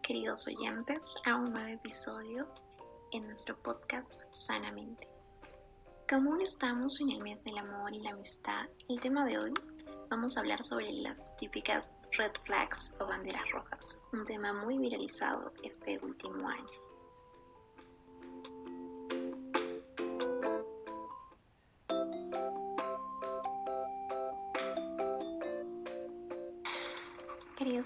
Queridos oyentes a un nuevo episodio en nuestro podcast Sanamente. Como estamos en el mes del amor y la amistad, el tema de hoy vamos a hablar sobre las típicas red flags o banderas rojas, un tema muy viralizado este último año.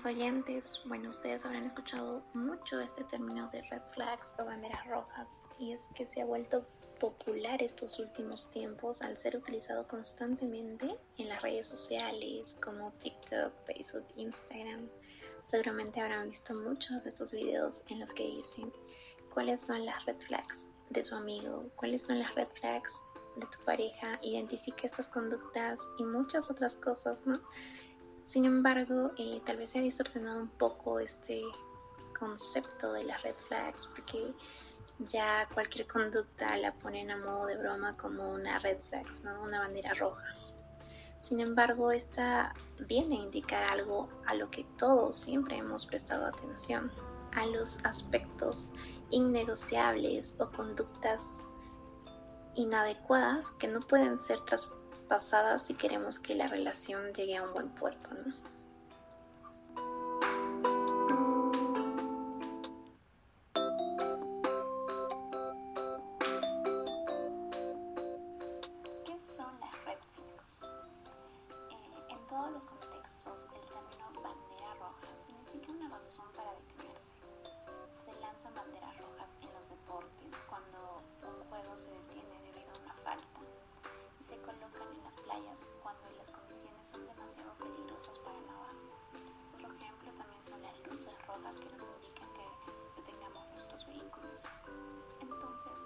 Oyentes, bueno, ustedes habrán escuchado mucho este término de red flags o banderas rojas y es que se ha vuelto popular estos últimos tiempos al ser utilizado constantemente en las redes sociales como TikTok, Facebook, Instagram. Seguramente habrán visto muchos de estos videos en los que dicen cuáles son las red flags de su amigo, cuáles son las red flags de tu pareja, identifica estas conductas y muchas otras cosas, ¿no? Sin embargo, eh, tal vez se ha distorsionado un poco este concepto de las red flags porque ya cualquier conducta la ponen a modo de broma como una red flag, ¿no? una bandera roja. Sin embargo, esta viene a indicar algo a lo que todos siempre hemos prestado atención, a los aspectos innegociables o conductas inadecuadas que no pueden ser traspasadas pasada si queremos que la relación llegue a un buen puerto, ¿no? Playas cuando las condiciones son demasiado peligrosas para nadar. Otro ejemplo también son las luces rojas que nos indican que detengamos nuestros vehículos. Entonces,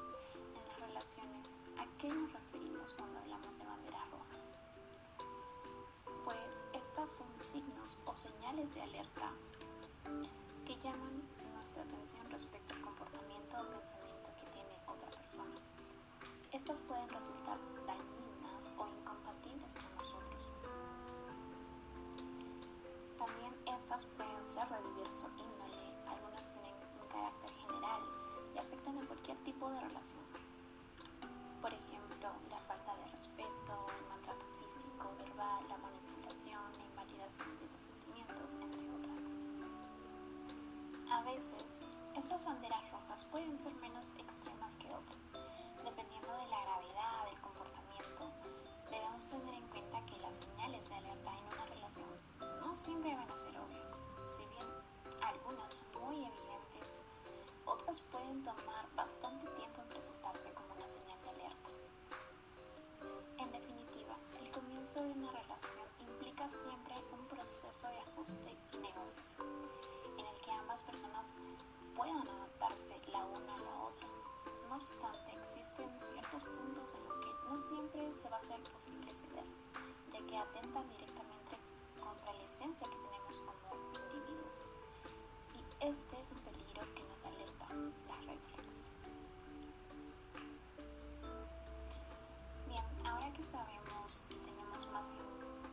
en las relaciones, ¿a qué nos referimos cuando hablamos de banderas rojas? Pues estas son signos o señales de alerta que llaman nuestra atención respecto al comportamiento o pensamiento que tiene otra persona. Estas pueden resultar dañinas o con nosotros. También estas pueden ser de diverso índole, algunas tienen un carácter general y afectan a cualquier tipo de relación. Por ejemplo, la falta de respeto, el maltrato físico, verbal, la manipulación, la invalidación de los sentimientos, entre otras. A veces, estas banderas rojas pueden ser menos extremas que otras, dependiendo de la gravedad del comportamiento debemos tener en cuenta que las señales de alerta en una relación no siempre van a ser obvias. Si bien algunas son muy evidentes, otras pueden tomar bastante tiempo en presentarse como una señal de alerta. En definitiva, el comienzo de una relación implica siempre un proceso de ajuste y negociación, en el que ambas personas puedan adaptarse la una a la otra no obstante, existen ciertos puntos en los que no siempre se va a ser posible ceder, ya que atentan directamente contra la esencia que tenemos como individuos. Y este es el peligro que nos alerta las red Bien, ahora que sabemos y tenemos más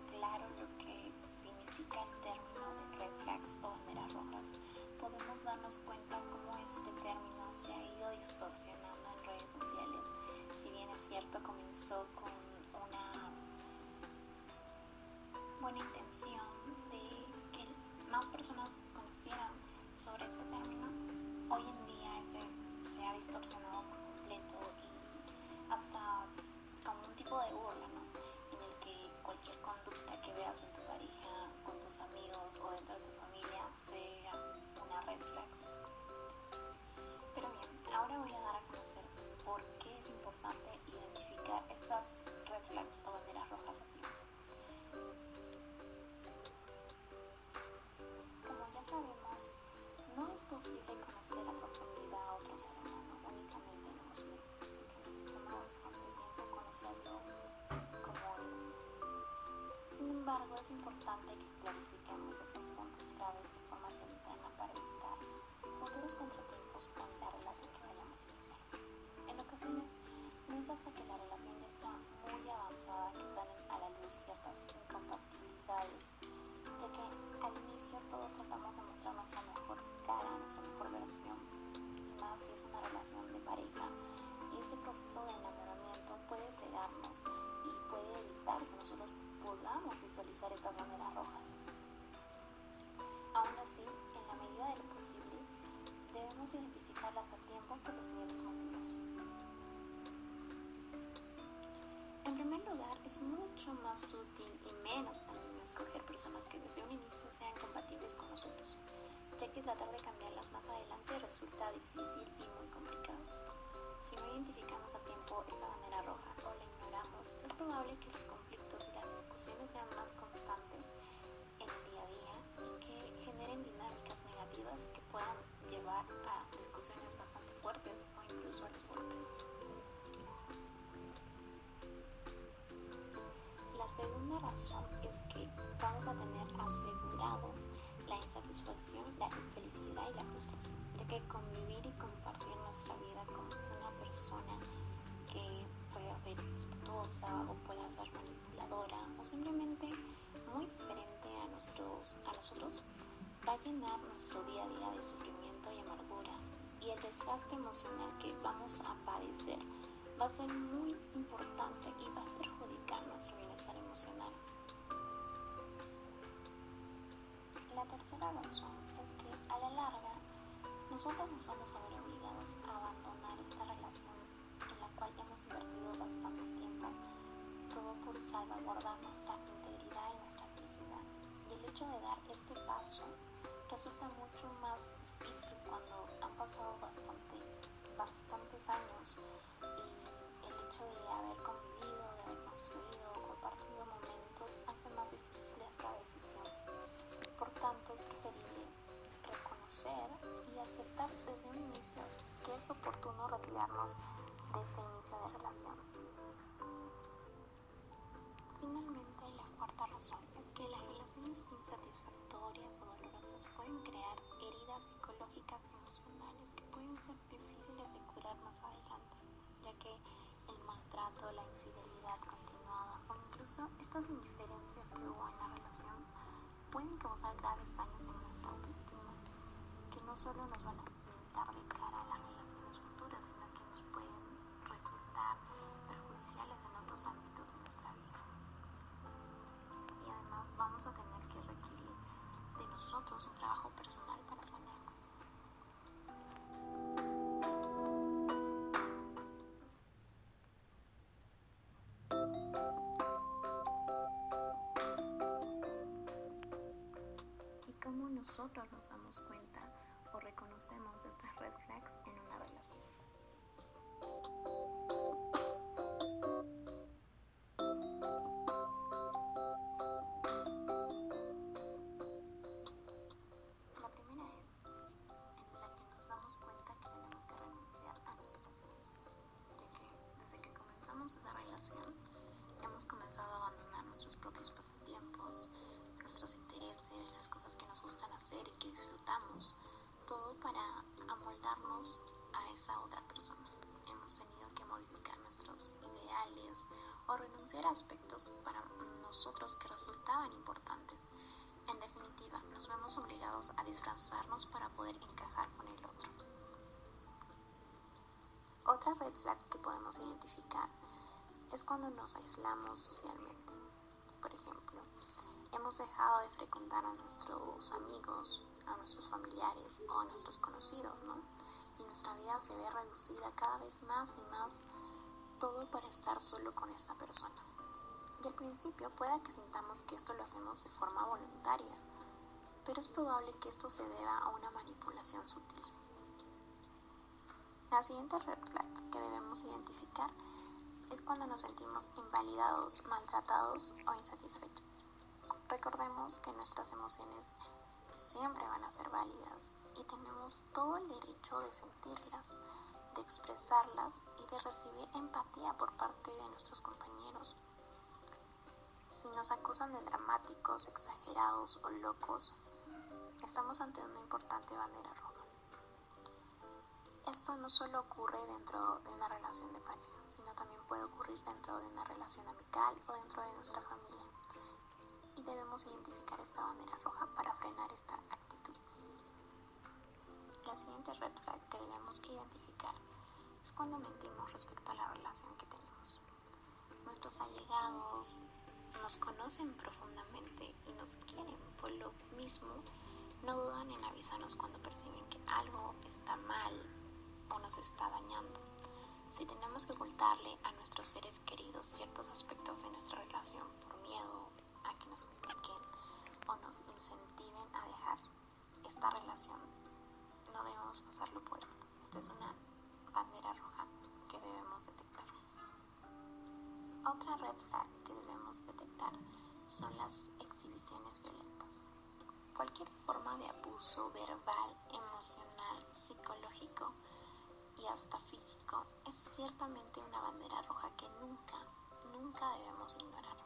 claro lo que significa el término de red flags o banderas rojas, podemos darnos cuenta cómo este término se Comenzó con una buena intención de que más personas conocieran sobre este término, hoy en día este se ha distorsionado por completo y hasta como un tipo de burla, ¿no? En el que cualquier conducta que veas en tu pareja, con tus amigos o dentro de tu familia sea una red. Pero bien, ahora voy a dar a conocer por qué es importante identificar estas red flags o banderas rojas a tiempo. Como ya sabemos, no es posible conocer a profundidad a otro ser humano únicamente en unos meses, porque nos toma bastante tiempo conocerlo como es. Sin embargo, es importante que clarifiquemos estos puntos claves de forma temprana para evitar futuros contratiempos con la En ocasiones, no es hasta que la relación ya está muy avanzada que salen a la luz ciertas incompatibilidades ya que al inicio todos tratamos de mostrar nuestra mejor cara, nuestra mejor versión, y más si es una relación de pareja. Y este proceso de enamoramiento puede cegarnos y puede evitar que nosotros podamos visualizar estas banderas rojas. Aún así, en la medida de lo posible, debemos identificarlas a tiempo por los siguientes motivos. En primer lugar, es mucho más útil y menos dañino escoger personas que desde un inicio sean compatibles con nosotros, ya que tratar de cambiarlas más adelante resulta difícil y muy complicado. Si no identificamos a tiempo esta bandera roja o la ignoramos, es probable que los conflictos y las discusiones sean más constantes en el día a día y que generen dinámicas negativas que puedan llevar a discusiones bastante fuertes o incluso a los golpes. La segunda razón es que vamos a tener asegurados la insatisfacción, la infelicidad y la frustración, ya que convivir y compartir nuestra vida con una persona que pueda ser disputosa o pueda ser manipuladora o simplemente muy diferente a, nuestros, a nosotros va a llenar nuestro día a día de sufrimiento y amargura y el desgaste emocional que vamos a padecer va a ser muy importante y va a perjudicar nuestro bienestar emocional. La tercera razón es que a la larga nosotros nos vamos a ver obligados a abandonar esta relación en la cual hemos invertido bastante tiempo, todo por salvaguardar nuestra integridad y nuestra felicidad. Y el hecho de dar este paso resulta mucho más difícil cuando han pasado bastante, bastantes años y el hecho de haber convivido, de haber construido, compartido momentos hace más difícil esta decisión. Por tanto, es preferible reconocer y aceptar desde un inicio que es oportuno retirarnos de este inicio de relación. Finalmente, la cuarta razón es que las relaciones insatisfactorias o pueden crear heridas psicológicas y emocionales que pueden ser difíciles de curar más adelante, ya que el maltrato, la infidelidad continuada o incluso estas indiferencias que hubo en la relación pueden causar graves daños en nuestra autoestima, que no solo nos van a limitar de cara a las relaciones futuras, sino que nos pueden resultar perjudiciales en otros ámbitos de nuestra vida. Y además vamos a tener nosotros un trabajo personal para sanar. nosotros nos damos cuenta o reconocemos estas red flags en una relación. A aspectos para nosotros que resultaban importantes. En definitiva, nos vemos obligados a disfrazarnos para poder encajar con el otro. Otra red flags que podemos identificar es cuando nos aislamos socialmente. Por ejemplo, hemos dejado de frecuentar a nuestros amigos, a nuestros familiares o a nuestros conocidos, ¿no? Y nuestra vida se ve reducida cada vez más y más, todo para estar solo con esta persona. Y al principio pueda que sintamos que esto lo hacemos de forma voluntaria, pero es probable que esto se deba a una manipulación sutil. La siguiente red flags que debemos identificar es cuando nos sentimos invalidados, maltratados o insatisfechos. Recordemos que nuestras emociones siempre van a ser válidas y tenemos todo el derecho de sentirlas, de expresarlas y de recibir empatía por parte de nuestros compañeros. Si nos acusan de dramáticos, exagerados o locos, estamos ante una importante bandera roja. Esto no solo ocurre dentro de una relación de pareja, sino también puede ocurrir dentro de una relación amical o dentro de nuestra familia. y debemos identificar esta bandera roja para frenar esta actitud. La siguiente red flag que debemos identificar es cuando mentimos respecto a la relación que tenemos. Nuestros allegados nos conocen profundamente y nos quieren por lo mismo, no dudan en avisarnos cuando perciben que algo está mal o nos está dañando. Si tenemos que ocultarle a nuestros seres queridos ciertos aspectos de nuestra relación por miedo a que nos critiquen o nos incentiven a dejar esta relación, no debemos pasarlo por alto. Esta es una bandera roja que debemos detectar. Otra red flag que debemos detectar son las exhibiciones violentas. Cualquier forma de abuso verbal, emocional, psicológico y hasta físico es ciertamente una bandera roja que nunca, nunca debemos ignorar.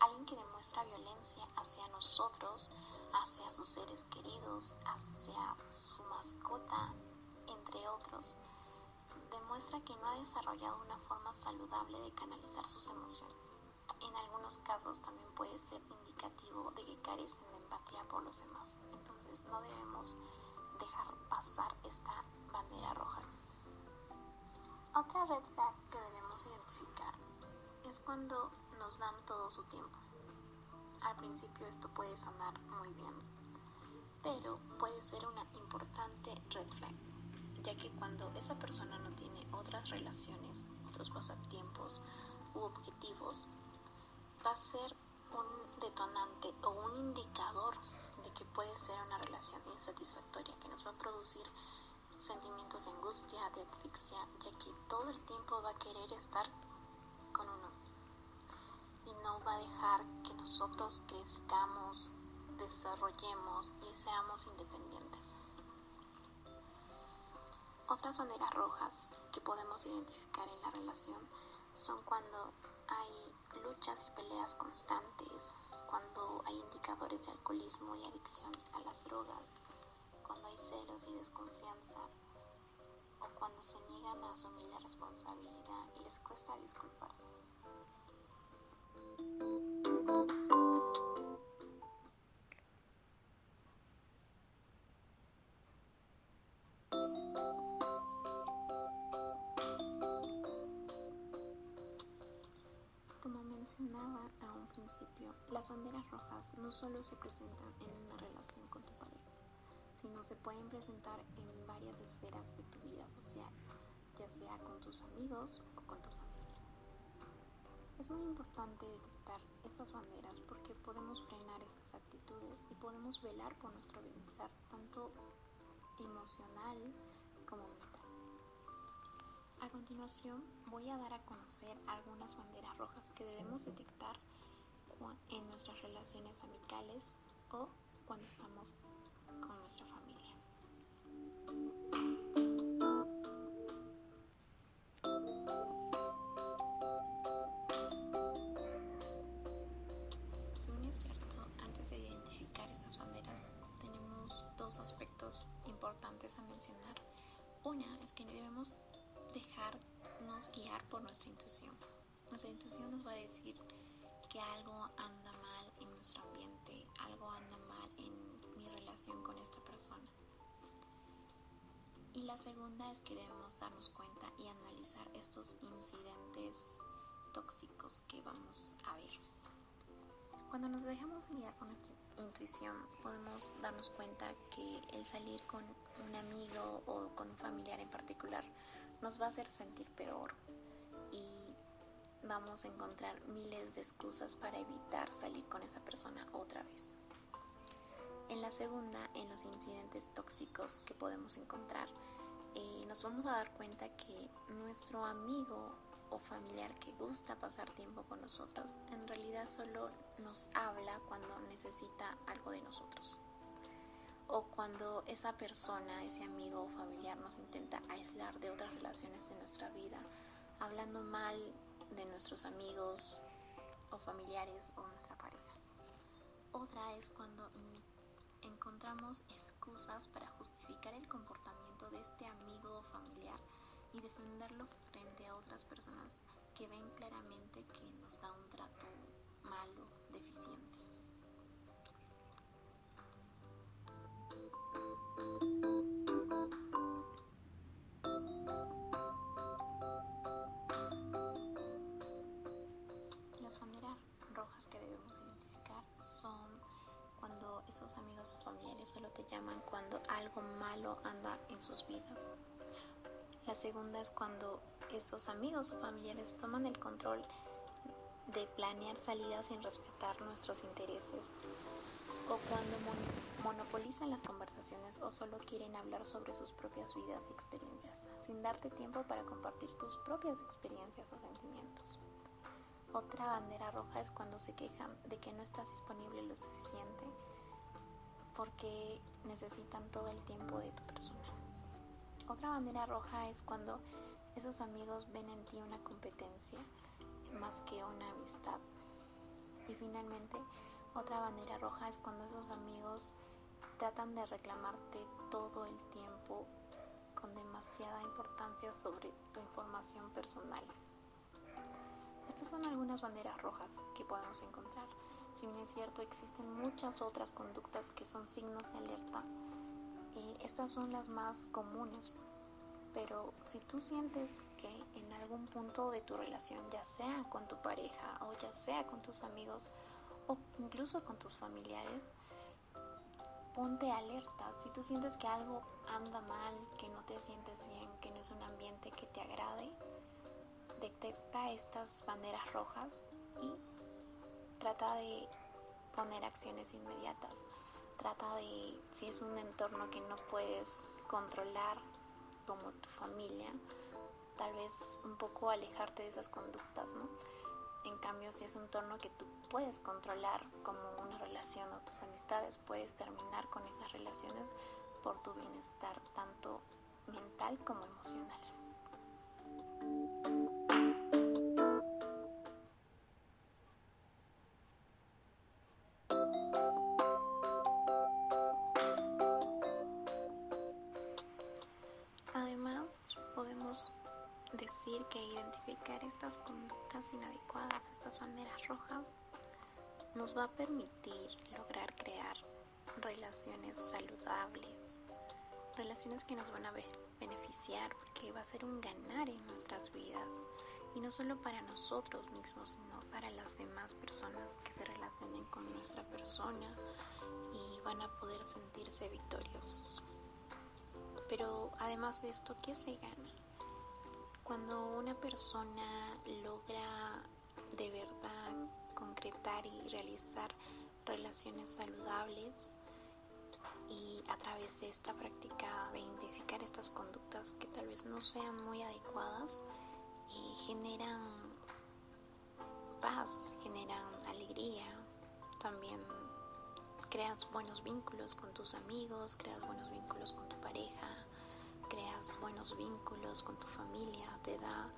Alguien que demuestra violencia hacia nosotros, hacia sus seres queridos, hacia su mascota, entre otros, demuestra que no ha desarrollado una forma saludable de canalizar sus emociones. En algunos casos también puede ser indicativo de que carecen de empatía por los demás. Entonces no debemos dejar pasar esta bandera roja. Otra red flag que debemos identificar es cuando nos dan todo su tiempo. Al principio esto puede sonar muy bien, pero puede ser una importante red flag, ya que cuando esa persona no tiene otras relaciones, otros pasatiempos u objetivos, va a ser un detonante o un indicador de que puede ser una relación insatisfactoria que nos va a producir sentimientos de angustia, de asfixia, ya que todo el tiempo va a querer estar con uno y no va a dejar que nosotros crezcamos, desarrollemos y seamos independientes. Otras banderas rojas que podemos identificar en la relación son cuando hay luchas y peleas constantes, cuando hay indicadores de alcoholismo y adicción a las drogas, cuando hay celos y desconfianza, o cuando se niegan a asumir la responsabilidad y les cuesta disculparse. Las banderas rojas no solo se presentan en una relación con tu pareja, sino se pueden presentar en varias esferas de tu vida social, ya sea con tus amigos o con tu familia. Es muy importante detectar estas banderas porque podemos frenar estas actitudes y podemos velar por nuestro bienestar tanto emocional como mental. A continuación voy a dar a conocer algunas banderas rojas que debemos detectar en nuestras relaciones amicales o cuando estamos con nuestra familia. Bien es cierto, antes de identificar estas banderas tenemos dos aspectos importantes a mencionar. Una es que debemos dejarnos guiar por nuestra intuición. Nuestra intuición nos va a decir que algo anda mal en nuestro ambiente, algo anda mal en mi relación con esta persona. Y la segunda es que debemos darnos cuenta y analizar estos incidentes tóxicos que vamos a ver. Cuando nos dejamos guiar por nuestra intuición, podemos darnos cuenta que el salir con un amigo o con un familiar en particular nos va a hacer sentir peor vamos a encontrar miles de excusas para evitar salir con esa persona otra vez. En la segunda, en los incidentes tóxicos que podemos encontrar, eh, nos vamos a dar cuenta que nuestro amigo o familiar que gusta pasar tiempo con nosotros en realidad solo nos habla cuando necesita algo de nosotros o cuando esa persona, ese amigo o familiar nos intenta aislar de otras relaciones de nuestra vida, hablando mal de nuestros amigos o familiares o nuestra pareja. Otra es cuando encontramos excusas para justificar el comportamiento de este amigo o familiar y defenderlo frente a otras personas que ven claramente que nos da un trato malo, deficiente. Esos amigos o familiares solo te llaman cuando algo malo anda en sus vidas. La segunda es cuando esos amigos o familiares toman el control de planear salidas sin respetar nuestros intereses o cuando monopolizan las conversaciones o solo quieren hablar sobre sus propias vidas y experiencias, sin darte tiempo para compartir tus propias experiencias o sentimientos. Otra bandera roja es cuando se quejan de que no estás disponible lo suficiente porque necesitan todo el tiempo de tu persona. Otra bandera roja es cuando esos amigos ven en ti una competencia más que una amistad. Y finalmente, otra bandera roja es cuando esos amigos tratan de reclamarte todo el tiempo con demasiada importancia sobre tu información personal. Estas son algunas banderas rojas que podemos encontrar. Si bien es cierto, existen muchas otras conductas que son signos de alerta. Eh, estas son las más comunes, pero si tú sientes que en algún punto de tu relación, ya sea con tu pareja o ya sea con tus amigos, o incluso con tus familiares, ponte alerta. Si tú sientes que algo anda mal, que no te sientes bien, que no es un ambiente que te agrade, detecta estas banderas rojas y trata de poner acciones inmediatas. Trata de, si es un entorno que no puedes controlar, como tu familia, tal vez un poco alejarte de esas conductas, ¿no? En cambio, si es un entorno que tú puedes controlar como una relación o tus amistades, puedes terminar con esas relaciones por tu bienestar tanto mental como emocional. Que identificar estas conductas inadecuadas, estas banderas rojas, nos va a permitir lograr crear relaciones saludables, relaciones que nos van a beneficiar porque va a ser un ganar en nuestras vidas y no solo para nosotros mismos, sino para las demás personas que se relacionen con nuestra persona y van a poder sentirse victoriosos. Pero además de esto, ¿qué se gana? Cuando una persona logra de verdad concretar y realizar relaciones saludables y a través de esta práctica de identificar estas conductas que tal vez no sean muy adecuadas, y generan paz, generan alegría, también creas buenos vínculos con tus amigos, creas buenos vínculos con buenos vínculos con tu familia, te da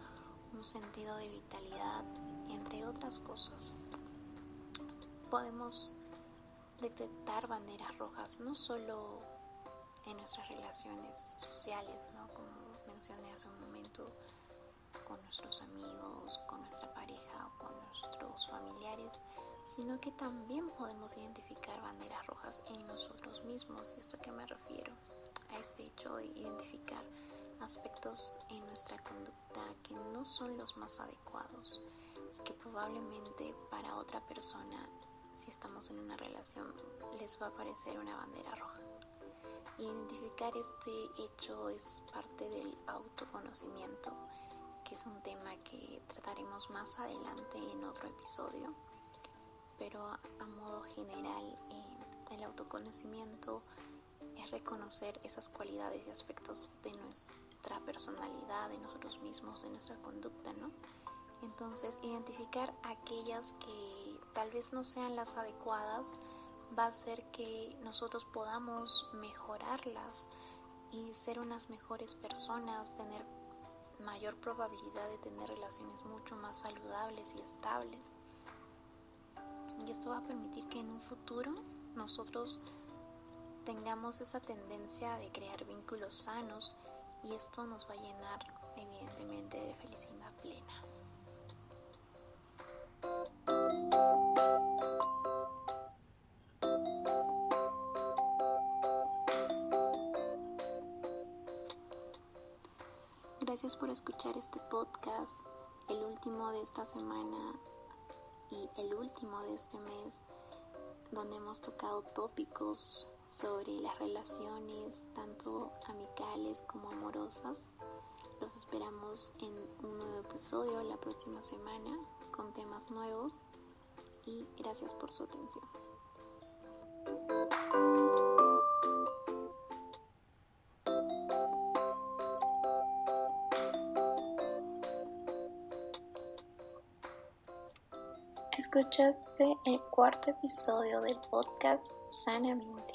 un sentido de vitalidad, entre otras cosas. Podemos detectar banderas rojas no solo en nuestras relaciones sociales, ¿no? como mencioné hace un momento, con nuestros amigos, con nuestra pareja o con nuestros familiares, sino que también podemos identificar banderas rojas en nosotros mismos. ¿Esto a qué me refiero? A este hecho de identificar aspectos en nuestra conducta que no son los más adecuados y que probablemente para otra persona, si estamos en una relación, les va a parecer una bandera roja. Identificar este hecho es parte del autoconocimiento, que es un tema que trataremos más adelante en otro episodio, pero a modo general el autoconocimiento es reconocer esas cualidades y aspectos de nuestra personalidad, de nosotros mismos, de nuestra conducta, ¿no? Entonces, identificar aquellas que tal vez no sean las adecuadas va a hacer que nosotros podamos mejorarlas y ser unas mejores personas, tener mayor probabilidad de tener relaciones mucho más saludables y estables. Y esto va a permitir que en un futuro nosotros tengamos esa tendencia de crear vínculos sanos y esto nos va a llenar evidentemente de felicidad plena. Gracias por escuchar este podcast, el último de esta semana y el último de este mes donde hemos tocado tópicos sobre las relaciones tanto amicales como amorosas. Los esperamos en un nuevo episodio la próxima semana con temas nuevos y gracias por su atención. Escuchaste el cuarto episodio del podcast Sanamente